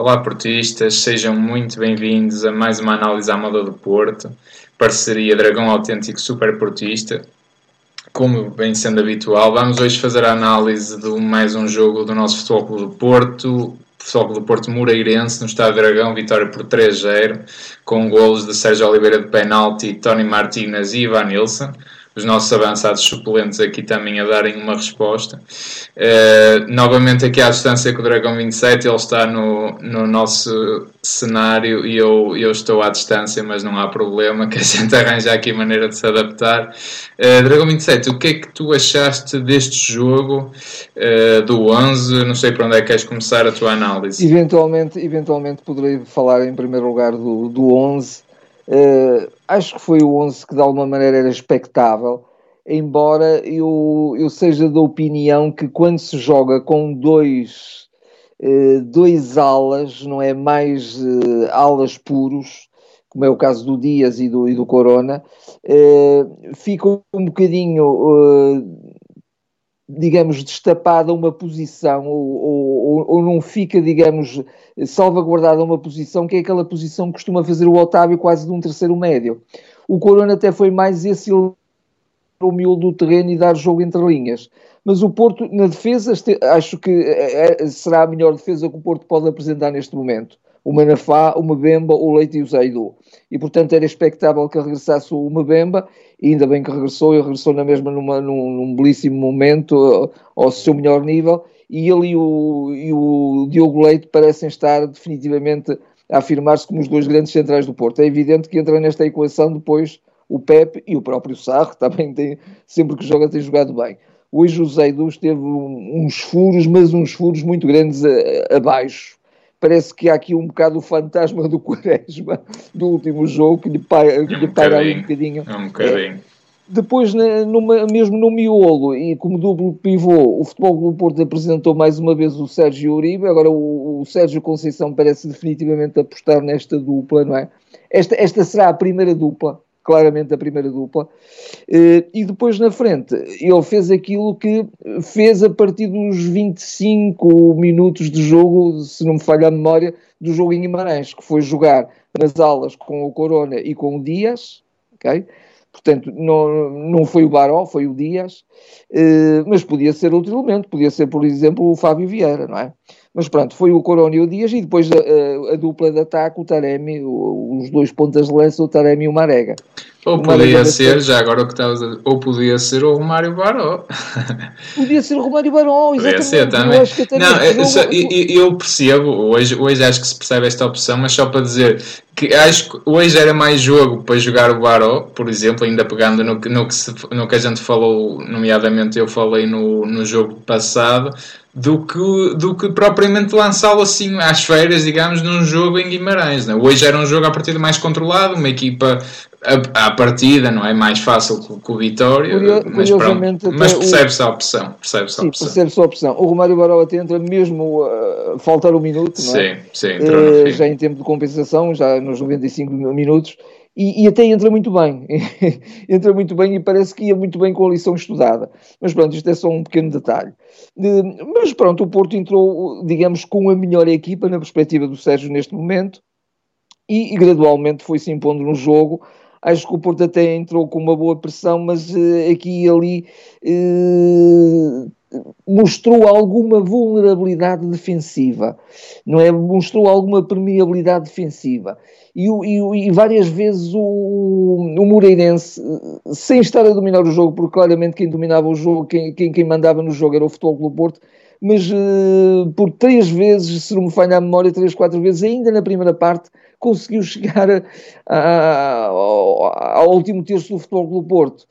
Olá, portistas, sejam muito bem-vindos a mais uma análise à moda do Porto, parceria Dragão Autêntico Super Portista. Como vem sendo habitual, vamos hoje fazer a análise de mais um jogo do nosso Futebol Clube do Porto, Futebol Clube do Porto Moreirense, no Estado Dragão, vitória por 3-0, com golos de Sérgio Oliveira de penalti, Tony Martínez e Ivan Nilsson os nossos avançados suplentes aqui também a darem uma resposta. Uh, novamente aqui à distância com o Dragão 27, ele está no, no nosso cenário e eu, eu estou à distância, mas não há problema, que a gente arranja aqui maneira de se adaptar. Uh, Dragão 27, o que é que tu achaste deste jogo uh, do 11? Não sei para onde é que queres começar a tua análise. Eventualmente, eventualmente poderei falar em primeiro lugar do, do 11 Uh, acho que foi o 11 que de alguma maneira era expectável, embora eu, eu seja da opinião que quando se joga com dois, uh, dois alas, não é mais uh, alas puros, como é o caso do Dias e do, e do Corona, fica um bocadinho digamos, destapada uma posição ou, ou, ou, não fica, digamos, salvaguardada uma posição que é aquela posição que costuma fazer o Otávio quase de um terceiro médio. O Corona até foi mais esse o miolo do terreno e dar jogo entre linhas. Mas o Porto, na defesa, acho que é, é, será a melhor defesa que o Porto pode apresentar neste momento. O Manafá, o Mbemba, o Leite e o Zaidu. E, portanto, era expectável que regressasse o Mbemba, e ainda bem que regressou, e regressou na mesma numa, num, num belíssimo momento, ao seu melhor nível, e ele e o, e o Diogo Leite parecem estar definitivamente a afirmar-se como os dois grandes centrais do Porto. É evidente que entra nesta equação depois o Pepe e o próprio Sarro, também tem, sempre que joga tem jogado bem. Hoje o Zeidus teve uns furos, mas uns furos muito grandes a, abaixo. Parece que há aqui um bocado o fantasma do Quaresma do último jogo que lhe paira, que lhe paira ali um bocadinho. É um bocadinho. É, depois, numa, mesmo no miolo e como duplo pivô, o Futebol do Porto apresentou mais uma vez o Sérgio Uribe. Agora, o, o, Sérgio Conceição parece definitivamente apostar nesta dupla, não é? Esta, esta será a primeira dupla, claramente a primeira dupla. Eh, e depois, na frente, ele fez aquilo que fez a partir dos 25 minutos de jogo, se não me falha a memória, do jogo em Guimarães, que foi jogar nas alas com o Corona e com o Dias, ok? Portanto, não, não foi o Baró, foi o Dias, eh, mas podia ser outro elemento, podia ser, por exemplo, o Fábio Vieira, não é? Mas pronto, foi o Corona e o Dias e depois a, a, a dupla de ataque, o Taremi, o, os dois pontas de lança, o Taremi e o Marega. Ou o podia Marega ser, já agora o que estavas a dizer, ou podia ser o Romário Baró. Podia ser o Romário Baró, exatamente. Podia ser também. Eu não, eu, só, eu, eu, percebo, hoje, hoje acho que se percebe esta opção, mas só para dizer que acho que hoje era mais jogo para jogar o Baró, por exemplo, ainda pegando no, no, que, se, no que a gente falou, nomeadamente eu falei no, no jogo passado, do que, do que propriamente lançá-lo assim às feiras, digamos, num jogo em Guimarães. Né? Hoje era um jogo a partida mais controlado, uma equipa à partida, não é mais fácil que o Vitória, Curio, mas, mas percebe-se a opção. Percebe-se a opção. Percebe a opção. O Romário Baró até entra mesmo a uh, faltar um minuto, não é? Sim, sim, uh, já em tempo de compensação, já nos 95 minutos, e, e, até entra muito bem. entra muito bem e parece que ia muito bem com a lição estudada. Mas pronto, isto é só um pequeno detalhe. mas pronto, o Porto entrou, digamos, com a melhor equipa na perspectiva do Sérgio neste momento e, e gradualmente foi se impondo no jogo. Acho que o Porto até entrou com uma boa pressão, mas uh, aqui e ali uh, mostrou alguma vulnerabilidade defensiva, não é? Mostrou alguma permeabilidade defensiva. E, e, e várias vezes o, o, Moreirense, sem estar a dominar o jogo, porque claramente quem dominava o jogo, quem, quem, quem mandava no jogo era o Futebol Clube Porto, mas uh, por três vezes, se não me falha a memória, três, quatro vezes, ainda na primeira parte, conseguiu chegar a, a, ao, ao, último terço do Futebol Clube Porto.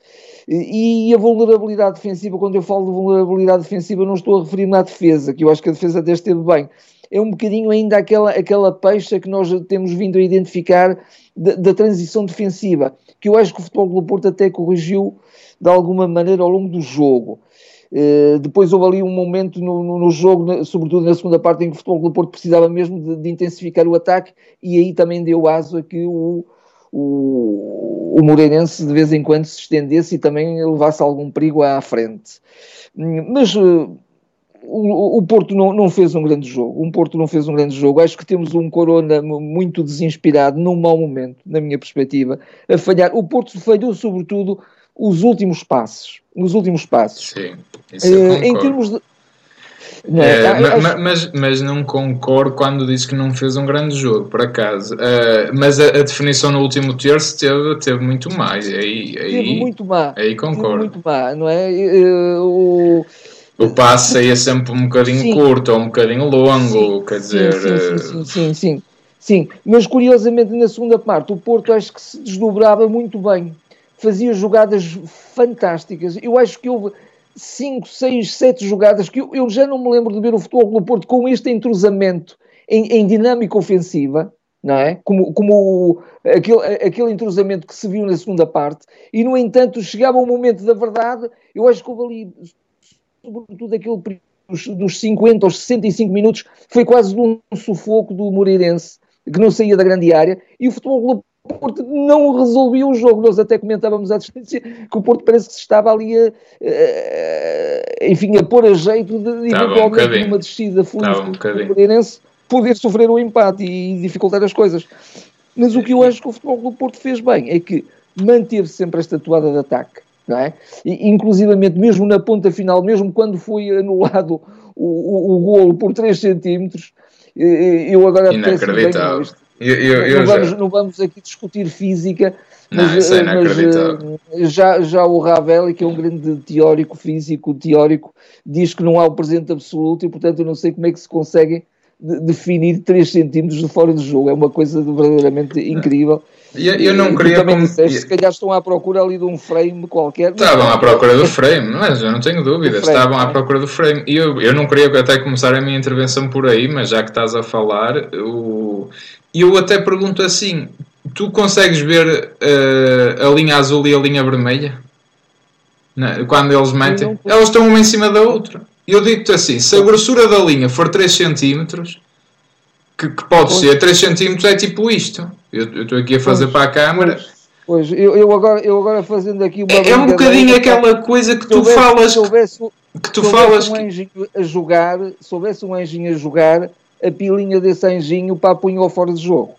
E, e a vulnerabilidade defensiva, quando eu falo de vulnerabilidade defensiva, não estou a referir-me à defesa, que eu acho que a defesa até esteve bem. É um bocadinho ainda aquela, aquela peixa que nós temos vindo a identificar da, transição defensiva, que eu acho que o Futebol Clube Porto até corrigiu de alguma maneira ao longo do jogo. Uh, depois houve ali um momento no, no, no, jogo, sobretudo na segunda parte, em que o Futebol do Porto precisava mesmo de, de, intensificar o ataque e aí também deu aso a que o, o, o Moreirense de vez em quando se estendesse e também levasse algum perigo à frente. Mas uh, o, o, Porto não, não fez um grande jogo. Um Porto não fez um grande jogo. Acho que temos um Corona muito desinspirado, num mau momento, na minha perspectiva, a falhar. O Porto falhou, sobretudo, os últimos passos. Os últimos passos. Sim, isso uh, em termos de. Não, é, acho... mas, mas não concordo quando diz que não fez um grande jogo, por acaso. Uh, mas a, a, definição no último terço teve, teve muito mais. Aí, aí, teve muito má. Aí concordo. Muito má, não é? Uh, o o passe saía sempre um bocadinho sim. curto ou um bocadinho longo, sim, quer dizer. Sim, sim, sim, sim, sim, sim. Mas curiosamente na segunda parte o Porto acho que se desdobrava muito bem, fazia jogadas fantásticas. Eu acho que houve 5, 6, 7 jogadas que eu, já não me lembro de ver o futebol do Porto com este entrosamento em, em dinâmica ofensiva. Não é? Como, como aquele, aquele entrosamento que se viu na segunda parte, e no entanto chegava o momento da verdade. Eu acho que houve ali sobretudo aquele dos, dos 50 aos 65 minutos, foi quase um sufoco do Moreirense, que não saía da grande área, e o Futebol Porto não resolvia o jogo. Nós até comentávamos à distância que o Porto parece que se estava ali a, a enfim, a pôr a jeito de, eventualmente, um numa descida feliz um do Moreirense, poder sofrer o um empate e dificultar as coisas. Mas o que eu acho que o Futebol do Porto fez bem é que manteve sempre esta toada de ataque não é? E, inclusivamente, mesmo na ponta final, mesmo quando foi anulado o, o, o golo por 3 centímetros, eu agora Inacreditável. Bem, eu, eu, eu não, já... vamos, não vamos aqui discutir física, mas, não, é mas eh, já, já o Ravel, que é um grande teórico físico, teórico, diz que não há o presente absoluto e, portanto, eu não sei como é que se consegue definir 3 centímetros de fora do jogo. É uma coisa verdadeiramente incrível. Eu, eu não queria. Como... disseste, se calhar estão à procura ali de um frame qualquer. Estavam à procura do frame, mas eu não tenho dúvidas. Estavam à é? procura do frame. E eu, eu não queria até começar a minha intervenção por aí, mas já que estás a falar, eu, eu até pergunto assim: tu consegues ver uh, a linha azul e a linha vermelha? Não, quando eles metem? Elas estão uma em cima da outra. E eu digo-te assim: se a grossura da linha for 3 cm, que, que pode pois. ser 3 cm, é tipo isto. Eu estou aqui a fazer pois, para a câmara. Pois. Eu, eu, agora, eu agora fazendo aqui uma. É, é um bocadinho aquela coisa que tu houvesse, falas. Houvesse, que tu falas. um a jogar, se houvesse um anjinho a jogar, a pilinha desse anjinho para punho fora de jogo.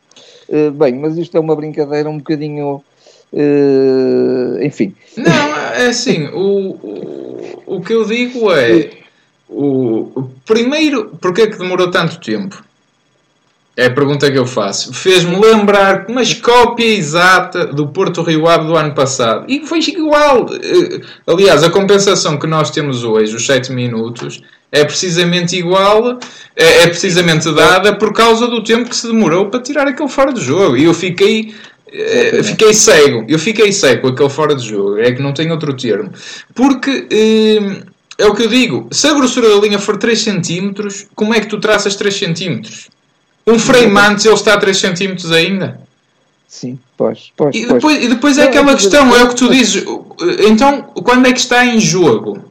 Uh, bem, mas isto é uma brincadeira um bocadinho. Uh, enfim. Não, é assim, o, o, o que eu digo é. O, primeiro, porque é que demorou tanto tempo? É a pergunta que eu faço. Fez-me lembrar uma cópia exata do Porto Rio Ave do ano passado. E foi igual. Eh, aliás, a compensação que nós temos hoje, os 7 minutos, é precisamente igual, é, é precisamente dada por causa do tempo que se demorou para tirar aquele fora de jogo. E eu fiquei eh, fiquei cego, eu fiquei cego com aquele fora de jogo, é que não tem outro termo. Porque eh, é o que eu digo, se a grossura da linha for 3 cm, como é que tu traças 3 cm? Um frame antes ele está a 3 cm ainda? Sim, pois, pois, e depois, pois. E depois é aquela questão, é o que tu dizes. Então, quando é que está em jogo?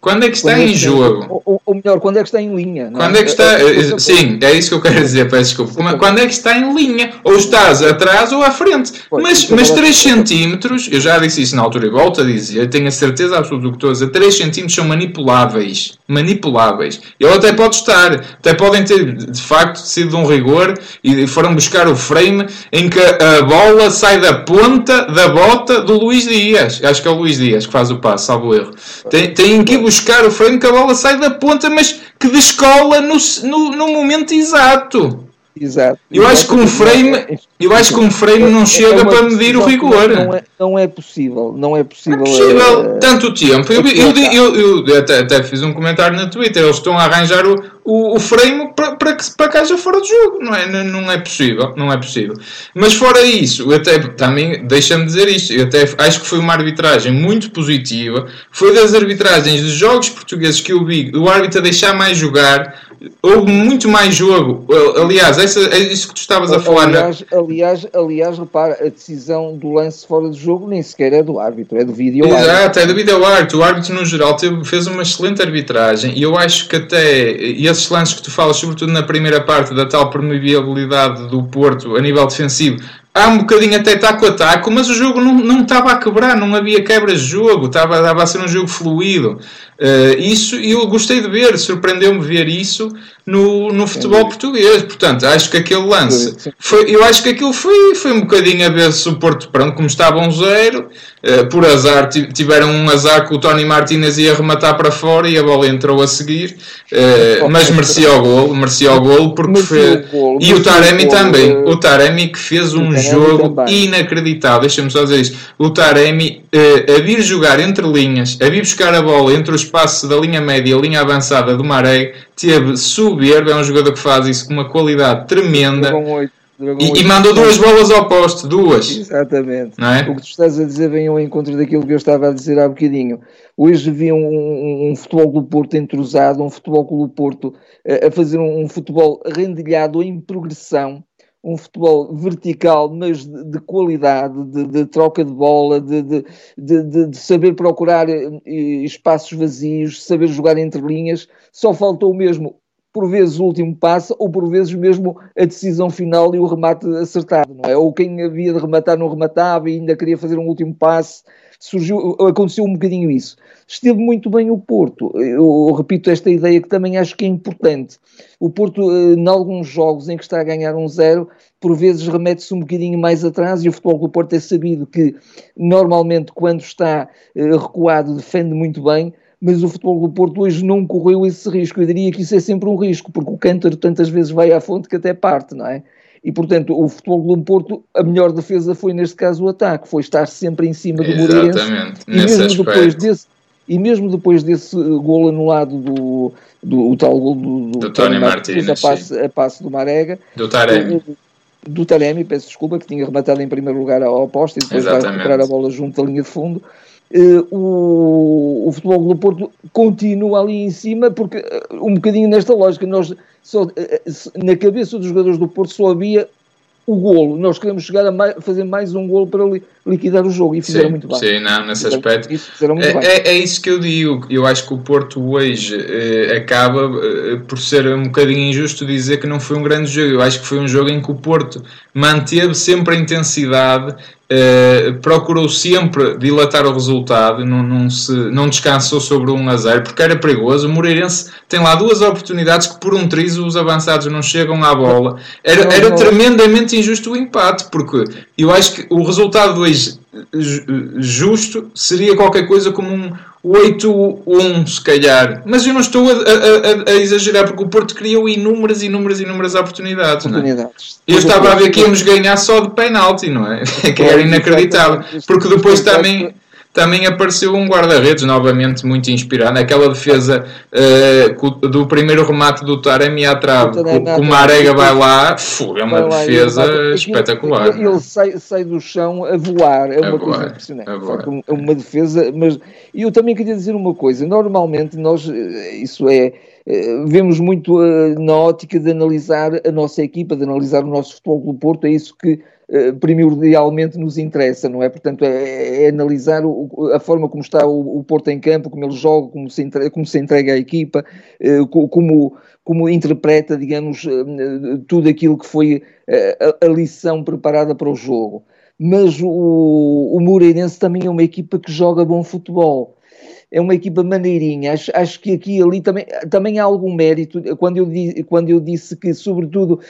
Quando é que está é em jogo? Ou, ou, melhor, quando é que está em linha? Quando é, é que está. É, sim, é isso que eu quero dizer, peço desculpa. Quando é que está em linha? Ou estás atrás ou à frente. Pois, mas, mas 3 centímetros, eu já disse isso na altura e volto a dizer, tenho a certeza absoluta do que estou a dizer, 3 centímetros são manipuláveis. Manipuláveis. Ele até pode estar, até podem ter de facto sido de um rigor e foram buscar o frame em que a bola sai da ponta da bota do Luís Dias. Acho que é o Luís Dias que faz o passo, salvo erro. Tem, tem que buscar o frame que a bola sai da ponta, mas que descola no, no, no momento exato. Exato. Eu acho que um frame, eu acho que um frame não chega é para medir o rigor. Não é, não é possível, não é possível. É possível uh, tanto tempo. Eu, eu, eu, eu, até, até fiz um comentário na Twitter. Eles estão a arranjar o, o, o frame para, para que para haja fora de jogo. Não é, não é possível, não é possível. Mas fora isso, até também deixa-me dizer isto. Eu até acho que foi uma arbitragem muito positiva. Foi das arbitragens dos jogos portugueses que eu vi o árbitro a deixar mais jogar houve muito mais jogo. Aliás, essa, é isso que tu estavas a falar. Aliás, na... aliás, aliás, repara, a decisão do lance fora de jogo nem sequer é do árbitro, é do vídeo Exato, é do vídeo árbitro. O árbitro, no geral, teve, fez uma excelente arbitragem e eu acho que até e esses lances que tu falas, sobretudo na primeira parte, da tal permeabilidade do Porto a nível defensivo, há um bocadinho até taco a taco, mas o jogo não, não estava a quebrar, não havia quebras de jogo, estava, estava a ser um jogo fluido. Uh, isso eu gostei de ver, surpreendeu-me ver isso no, no futebol português. Portanto, acho que aquele lance foi, eu acho que aquilo foi, foi um bocadinho a ver se o Porto, pronto, como estava um zero, uh, por azar, tiveram um azar que o Tony Martinez ia rematar para fora e a bola entrou a seguir, uh, mas merecia o golo, merecia o golo porque foi. E o Taremi também, o Taremi que fez um jogo inacreditável. Deixa-me só dizer isto. O Taremi a vir jogar entre linhas, a vir buscar a bola entre os espaço da linha média e a linha avançada do Maré teve soberbo, é um jogador que faz isso com uma qualidade tremenda. E, e, mandou duas bolas ao poste, duas. Exatamente. É? O que tu estás a dizer vem ao encontro daquilo que eu estava a dizer há bocadinho. Hoje vi um, um, um futebol do Porto entrosado, um futebol do Porto a, a fazer um, um futebol rendilhado em progressão, um futebol vertical, mas de, de qualidade, de, de, troca de bola, de, de, saber procurar eh, espaços vazios, saber jogar entre linhas. Só faltou mesmo, por vezes, o último passo, ou por vezes mesmo a decisão final e o remate acertado, não é? Ou quem havia de rematar não rematava e ainda queria fazer um último passe. Surgiu, aconteceu um bocadinho isso. Esteve muito bem o Porto. Eu repito esta ideia que também acho que é importante. O Porto, eh, em alguns jogos em que está a ganhar um zero, por vezes remete-se um bocadinho mais atrás e o futebol do Porto é sabido que normalmente quando está eh, recuado defende muito bem, mas o futebol do Porto hoje não correu esse risco. Eu diria que isso é sempre um risco, porque o cântaro tantas vezes vai à fonte que até parte, não é? E, portanto, o Futebol do Porto, a melhor defesa foi, neste caso, o ataque. Foi estar sempre em cima do Moreirense. Exatamente, e mesmo aspecto. depois desse E mesmo depois desse gol anulado do, do, tal gol do, do, do Tony Martins, a passe, a passe do Marega. Do Taremi. Do, Taremi, peço desculpa, que tinha rematado em primeiro lugar ao poste e depois Exatamente. vai recuperar a bola junto da linha de fundo. Uh, o, o futebol do Porto continua ali em cima, porque uh, um bocadinho nesta lógica, nós só, uh, na cabeça dos jogadores do Porto só havia o golo. Nós queremos chegar a mais, fazer mais um golo para li, liquidar o jogo e fizeram sim, muito bem. Sim, não, nesse aspecto. Isso, é, é, é, isso que eu digo. Eu acho que o Porto hoje eh, acaba eh, por ser um bocadinho injusto dizer que não foi um grande jogo. Eu acho que foi um jogo em que o Porto manteve sempre a intensidade Uh, procurou sempre dilatar o resultado, não, não, se, não descansou sobre 1 a 0 porque era perigoso. O Moreirense tem lá duas oportunidades que, por um triz, os avançados não chegam à bola. Era, era tremendamente injusto o empate, porque eu acho que o resultado hoje justo seria qualquer coisa como um 8-1, se calhar. Mas eu não estou a, a, a, exagerar, porque o Porto criou inúmeras, inúmeras, inúmeras oportunidades. É? oportunidades. É? Eu estava a ver que íamos ganhar só de penalti, não é? que era inacreditável. Porque depois também também apareceu um guarda-redes novamente muito inspirado. Aquela defesa uh, do primeiro remate do Taremi à trave, com o Marega vai lá, é uma vai defesa lá, espetacular. Ele, ele sai, sai, do chão a voar, é uma a coisa voar, impressionante. É uma defesa, mas eu também queria dizer uma coisa: normalmente nós, eh, isso é eh, vemos muito na ótica de analisar a nossa equipa, de analisar o nosso futebol do Porto, é isso que primordialmente nos interessa, não é? Portanto, é, é analisar o, a forma como está o, o, Porto em campo, como ele joga, como se entrega, como se entrega à equipa, uh, como, como interpreta, digamos, uh, tudo aquilo que foi a, a, lição preparada para o jogo. Mas o, o Moreirense também é uma equipa que joga bom futebol é uma equipa maneirinha. Acho, acho que aqui ali também, também há algum mérito. Quando eu, quando eu disse que, sobretudo,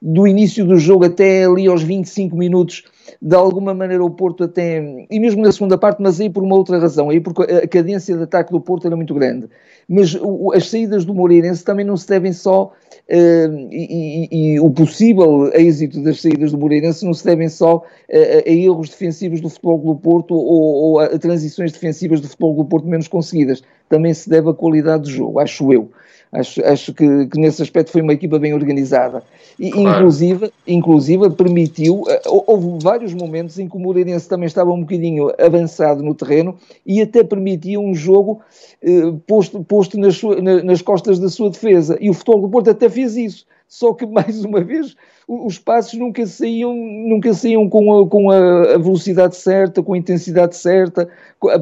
do início do jogo até ali aos 25 minutos, de alguma maneira o Porto até, e mesmo na segunda parte, mas aí por uma outra razão, aí porque a cadência de ataque do Porto era muito grande. Mas o, as saídas do Moreirense também não se devem só Uh, e, e, e, o possível êxito das saídas do Moreirense não se devem só a, a erros defensivos do Futebol do Porto ou, ou, a transições defensivas do Futebol do Porto menos conseguidas. Também se deve à qualidade do jogo, acho eu. Acho, acho que, que, nesse aspecto foi uma equipa bem organizada. E, claro. inclusive, inclusive, permitiu. Eh, houve vários momentos em que o Moreirense também estava um bocadinho avançado no terreno e até permitia um jogo eh, posto, posto nas, sua, nas costas da sua defesa. E o futebol do Porto até fez isso. Só que, mais uma vez, os passos nunca saíam, nunca saíam com, a, com a, velocidade certa, com a intensidade certa,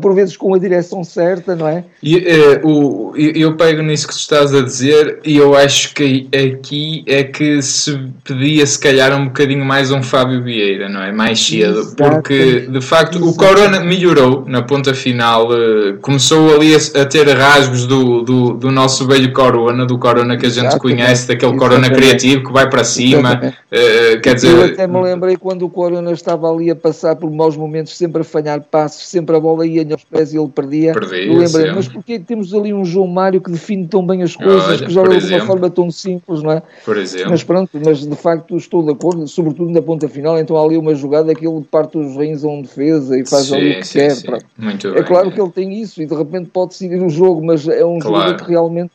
por vezes com a direção certa, não é? E, uh, o, eu pego nisso que tu estás a dizer e eu acho que aqui é que se pedia se calhar um bocadinho mais um Fábio Vieira, não é? Mais cedo, Exatamente. porque de facto Exatamente. o Corona melhorou na ponta final, uh, começou ali a, a, ter rasgos do, do, do, nosso velho Corona, do Corona que a gente Exatamente. conhece, daquele Corona criativo que vai para cima, uh, quer dizer... Eu até me lembrei quando o Corona estava ali a passar por maus momentos, sempre a falhar passos, sempre a bola ia aos pés e ele perdia. perdia eu lembrei, mas porquê temos ali um João Mário que define tão bem as coisas, Olha, que joga de uma forma tão simples, não é? Por exemplo. Mas pronto, mas de facto estou de acordo, sobretudo na ponta final, então há ali uma jogada que ele parte os rins a um defesa e faz sim, ali o que sim, quer. Sim. É bem, claro é. que ele tem isso e de repente pode decidir o jogo, mas é um claro. jogador que realmente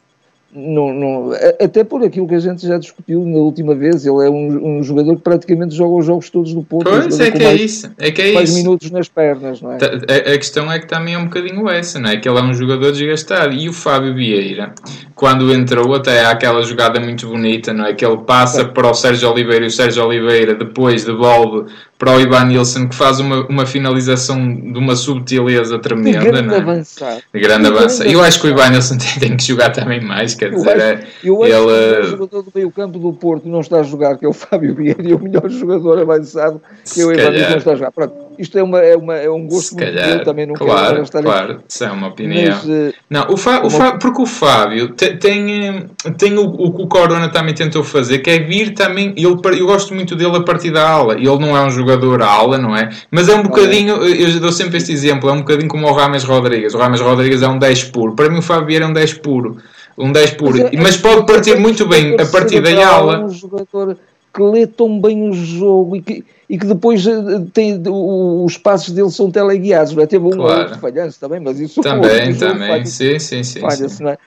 não, não, até por aquilo que a gente já discutiu na última vez, ele é um, um jogador que praticamente joga os jogos todos do Porto. Pois, é que é isso. É que é faz isso. minutos nas pernas, não é? A, a, questão é que também é um bocadinho essa, não é? Que ele é um jogador desgastado. E o Fábio Vieira, quando entrou, até há aquela jogada muito bonita, não é? Que ele passa para o Sérgio Oliveira e o Sérgio Oliveira depois devolve para o Ivan Nilsson, que faz uma, uma finalização de uma subtileza tremenda. De grande não é? avançado. De grande avançado. Eu acho que o Ivan Nilsson tem, tem, que jogar também mais, quer dizer, eu acho, eu acho ele... que o jogador do meio campo do Porto não está a jogar, que é o Fábio Vieira, e o melhor jogador avançado, que é o Ivan Nilsson, está a jogar. Pronto isto é, uma, é, uma, é um gosto muito calhar, também não claro, quero estar claro, aqui. isso é uma opinião. Mas, uh, não, o, Fá, o Fá, porque o Fábio tem, tem, tem o, o, que o Corona também tentou fazer, que é vir também, ele, eu gosto muito dele a partir da ala, ele não é um jogador ala, não é? Mas é um bocadinho, eu dou sempre este exemplo, é um bocadinho como o Rames Rodrigues, o Rames Rodrigues é um 10 puro, para mim o Fábio é um 10 puro, um 10 puro, mas, é, mas pode partir muito bem a partir da ala. Um jogador que lê tão bem o jogo e que, e que depois eh, tem, os passos dele são teleguiados, não é? Teve um claro. outro falhanço também, mas isso também, também, falha, sim, sim, sim, sim. Não é?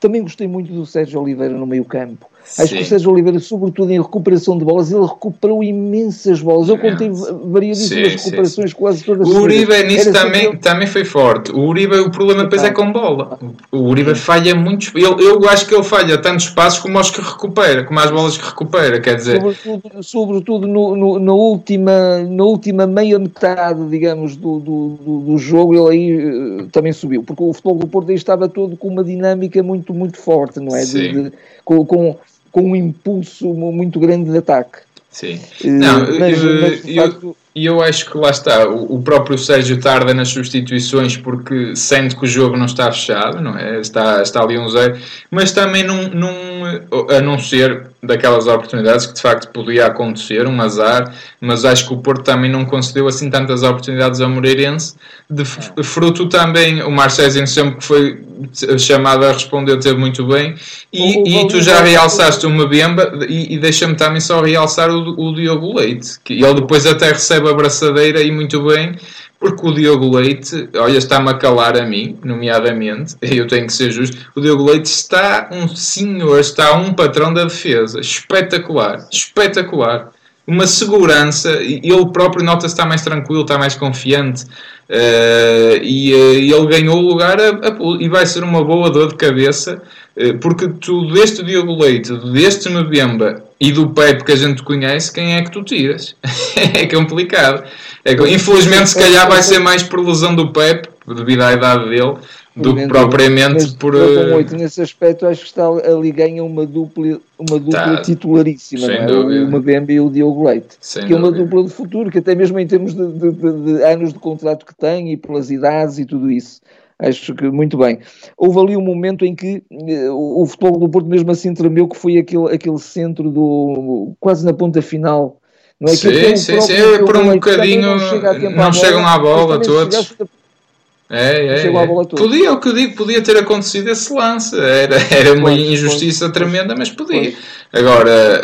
Também gostei muito do Sérgio Oliveira no meio campo. Acho Sim. que o Sérgio Oliveira, sobretudo em recuperação de bolas, ele recuperou imensas bolas. Eu contei variadíssimas recuperações, sim. quase todas. O Uribe nisso também, sempre... também foi forte. O Uribe, o problema depois é com bola. O Uribe falha muitos. Eu, eu acho que ele falha tantos passos como os que recupera, como as bolas que recupera. Quer dizer, sobretudo, sobretudo no, no, na, última, na última meia metade, digamos, do, do, do, jogo, ele aí uh, também subiu, porque o futebol do Porto aí estava todo com uma dinâmica muito, muito forte, não é? De, de, com, com com um impulso muito grande de ataque. Sim. Uh, não, mas, eu, mas, eu, facto... eu, acho que lá está, o, o, próprio Sérgio tarda nas substituições porque sente que o jogo não está fechado, não é? Está, está ali um zero, mas também não, não, a não ser daquelas oportunidades que de facto podia acontecer, um azar, mas acho que o Porto também não concedeu assim tantas oportunidades ao Moreirense, de fruto também, o Marcelo sempre que foi chamado a responder teve muito bem, e, e tu já realçaste o Mbemba, e, e deixa-me também só realçar o, o Diogo Leite, que ele depois até recebe a braçadeira e muito bem, porque o Diogo Leite, olha, está-me a calar a mim, nomeadamente, eu tenho que ser justo, o Diogo Leite está um senhor, está um patrão da defesa, espetacular, espetacular. Uma segurança, ele próprio nota-se está mais tranquilo, está mais confiante, uh, e uh, ele ganhou o lugar a, a, e vai ser uma boa dor de cabeça, uh, porque tu deste Diogo Leite, deste Mbemba e do Pepe que a gente conhece, quem é que tu tiras? é complicado. É, infelizmente, se calhar vai ser mais por lesão do Pep, devido à idade dele, do que propriamente mas, por. Com 8, nesse aspecto, acho que está ali ganha uma dupla, uma dupla tá, titularíssima, não é? Dúvida. uma Bembe e o Diogo Leite, sem que é uma dupla de futuro, que até mesmo em termos de, de, de, de, anos de contrato que tem e pelas idades e tudo isso. Acho que muito bem. Houve ali um momento em que uh, o futebol do Porto mesmo assim tremeu, que foi aquele, aquele centro do quase na ponta final não é sim, sim, sim, é por um bocadinho não, não chegam à bola todos. É, é, é. Podia, é o que eu digo, podia ter acontecido esse lance. Era, era uma injustiça tremenda, mas podia. Agora,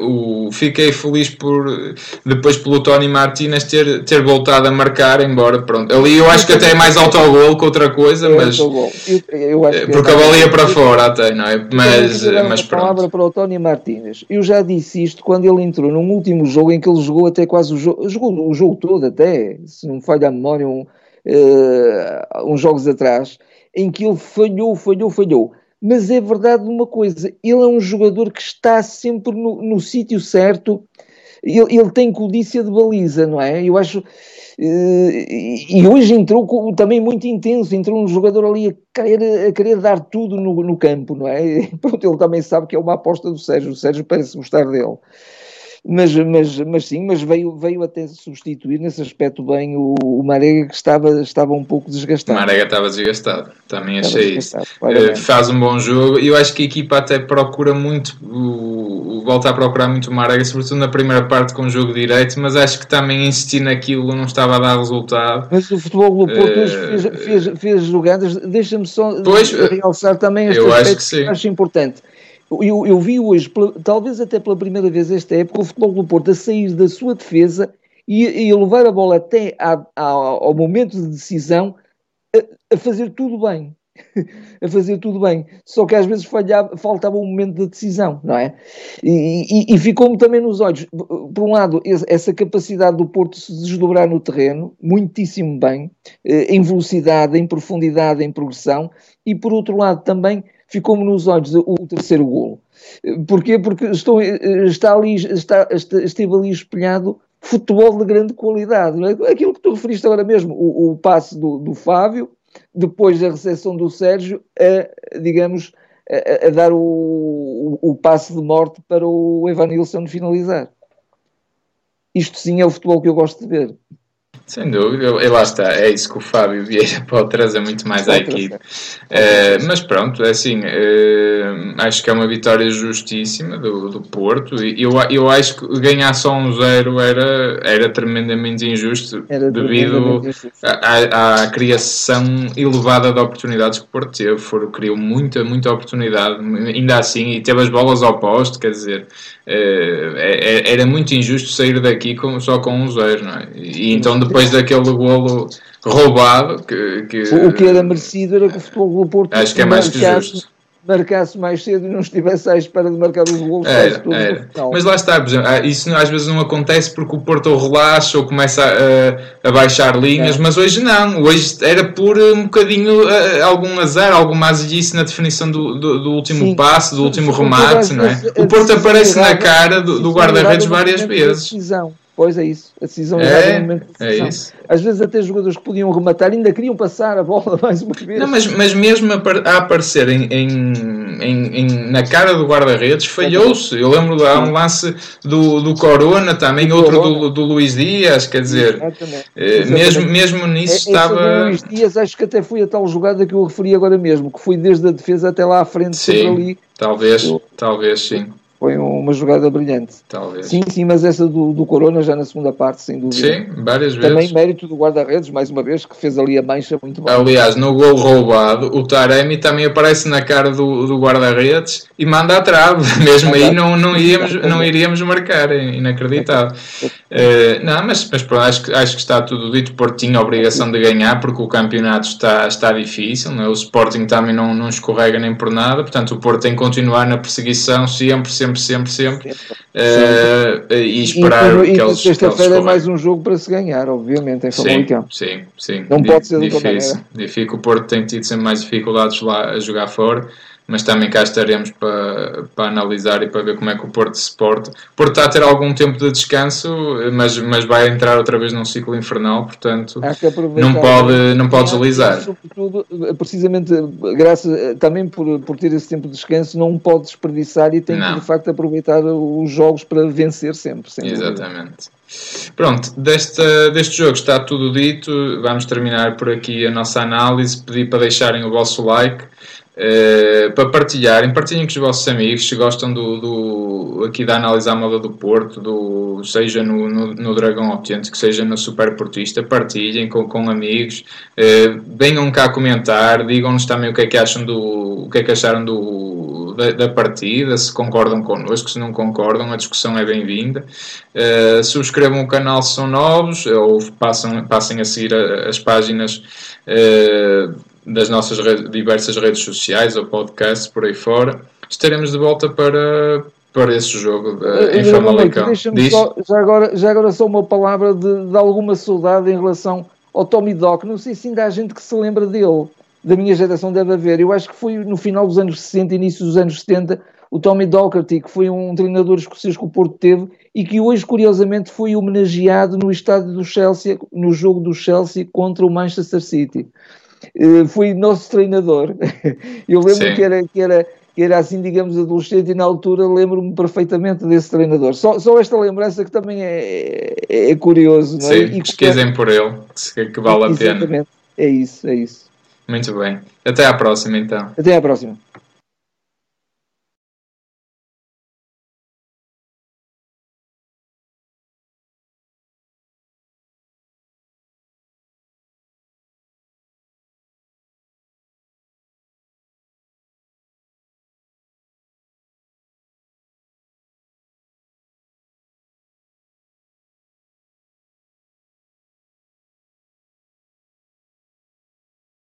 uh, o, fiquei feliz por depois pelo Tony Martinez ter, ter voltado a marcar, embora pronto. Ali eu acho que até é mais autogol que outra coisa, é mas eu, eu eh, porque a bola ia para fora até, não é? Mas, mas pronto. palavra para o Tony Martinez. Eu já disse isto quando ele entrou num último jogo em que ele jogou até quase o jogo, jogou o jogo todo até, se não me falha a memória, um uh, uns jogos atrás, em que ele falhou, falhou, falhou. mas é verdade uma coisa: ele é um jogador que está sempre no, no sítio certo, ele, ele, tem codícia de baliza, não é? Eu acho. E hoje entrou também muito intenso, entrou um jogador ali a querer, a querer dar tudo no, no campo, não é? E, pronto, ele também sabe que é uma aposta do Sérgio, o Sérgio parece gostar dele mas, mas, mas sim, mas veio, veio até substituir nesse aspecto bem o, o Marega que estava, estava um pouco desgastado. O Marega estava desgastado, também achei isso. Uh, faz um bom jogo e eu acho que a equipa até procura muito, o, o, volta a procurar muito o Marega, sobretudo na primeira parte com o jogo direito, mas acho que também insistir naquilo não estava a dar resultado. Mas o futebol do Porto uh, fez, fez, fez jogadas, deixa-me só pois, realçar também este aspecto que, que acho importante eu, eu vi hoje, talvez até pela primeira vez esta época, o Futebol do Porto a sair da sua defesa e, e a levar a bola até a, a, ao momento de decisão a, a fazer tudo bem. a fazer tudo bem, só que às vezes falhava, faltava um momento de decisão, não é? E, e, e ficou-me também nos olhos, por um lado, essa capacidade do Porto se desdobrar no terreno, muitíssimo bem, eh, em velocidade, em profundidade, em progressão, e por outro lado também ficou-me nos olhos o terceiro golo. Porquê? Porque estou, está ali, está, esteve ali espelhado futebol de grande qualidade. É? Aquilo que tu referiste agora mesmo, o, o passe do, do, Fábio, depois da recepção do Sérgio, a, digamos, a, a dar o, o, o, passe de morte para o Evanilson finalizar. Isto sim é o futebol que eu gosto de ver. Sem dúvida, e lá está, é isso que o Fábio Vieira pode trazer muito mais à equipe. Uh, mas pronto, é assim, uh, acho que é uma vitória justíssima do, do Porto. E eu, eu acho que ganhar só um zero era, era tremendamente injusto era devido à, criação elevada de oportunidades que o Porto teve. Foram, criou muita, muita oportunidade, ainda assim, e teve as bolas ao posto, quer dizer, uh, era muito injusto sair daqui com, só com um zero, não é? E então depois depois daquele golo roubado. Que, que, o que era merecido era que o futebol do Porto acho que é mais que justo. marcasse mais cedo e não estivesse à espera de marcar os golos. Era, era. Mas lá está, exemplo, ah, isso às vezes não acontece porque o Porto relaxa ou começa a, a baixar linhas, é. mas hoje não. Hoje era por um bocadinho uh, algum azar, alguma azelice na definição do, do, do último Sim. passe, do último remate, não é? O Porto aparece na cara do, do guarda-redes várias vezes. Decisão. Pois é isso. A decisão é, momento de é isso. Às vezes até jogadores que podiam rematar ainda queriam passar a bola mais uma vez. Não, mas, mas mesmo a, aparecer em, em, em, na cara do guarda-redes falhou-se. Eu lembro de um lance do, do Corona também, do outro Corona. Do, do Luís Dias, quer dizer, Exatamente. Eh, mesmo, mesmo nisso é, estava. Luís Dias acho que até foi a tal jogada que eu referi agora mesmo, que foi desde a defesa até lá à frente, sim, ali. Talvez, eu, talvez sim. Foi uma jogada brilhante. Talvez. Sim, sim, mas essa do, do Corona já na segunda parte, sem dúvida. Sim, várias vezes. Também mérito do guarda-redes, mais uma vez, que fez ali a mancha muito bem. Aliás, no gol roubado, o Taremi também aparece na cara do, do guarda-redes e manda a trave. Mesmo aí não, não, iríamos, não iríamos marcar, é inacreditável. Uh, não, mas, mas pronto, acho, que, acho que está tudo dito. O Porto tinha a obrigação de ganhar porque o campeonato está, está difícil. Não é? O Sporting também não, não escorrega nem por nada. Portanto, o Porto tem que continuar na perseguição sempre, sempre, sempre, sempre. Uh, e esperar e, que eles. Sexta-feira é mais um jogo para se ganhar, obviamente, em Famalicão. Sim, sim, sim. Não pode ser difícil. Difícil. O Porto tem tido sempre mais dificuldades lá a jogar fora mas também cá estaremos para, para analisar e para ver como é que o Porto se porta. O Porto está a ter algum tempo de descanso, mas, mas vai entrar outra vez num ciclo infernal, portanto não pode, não pode deslizar. Sobretudo, precisamente, graças também por, por ter esse tempo de descanso, não pode desperdiçar e tem não. que de facto aproveitar os jogos para vencer sempre. Exatamente. Pronto, deste, deste jogo está tudo dito. Vamos terminar por aqui a nossa análise. Pedir para deixarem o vosso like Uh, para partilharem, partilhem com os vossos amigos se gostam do, do, aqui da análise à moda do Porto, do, seja no, no, no Dragão Autêntico, seja no Super Portista, partilhem com, com amigos, uh, venham cá comentar, digam-nos também o que é que acham do o que é que acharam do, da, da, partida, se concordam connosco, se não concordam, a discussão é bem-vinda. Uh, subscrevam o canal se são novos ou passam, passem a seguir a, as páginas das nossas redes, diversas redes sociais ou podcasts por aí fora. Estaremos de volta para, para esse jogo uh, em Famalicão. Só, já, agora, já agora só uma palavra de, de, alguma saudade em relação ao Tommy Doc. Não sei se ainda há gente que se lembra dele. da minha geração deve haver. Eu acho que foi no final dos anos 60, início dos anos 70, o Tommy Docherty, que foi um treinador escocês que o Porto teve e que hoje, curiosamente, foi homenageado no estádio do Chelsea, no jogo do Chelsea contra o Manchester City. Uh, foi nosso treinador. Eu lembro que era, que era que era assim, digamos, adolescente, e na altura lembro-me perfeitamente desse treinador. Só, só esta lembrança que também é, é, é curioso. Não é? Sim, e pesquisem que, por ele, que vale a pena. Exatamente, é isso, é isso. Muito bem. Até à próxima, então. Até à próxima.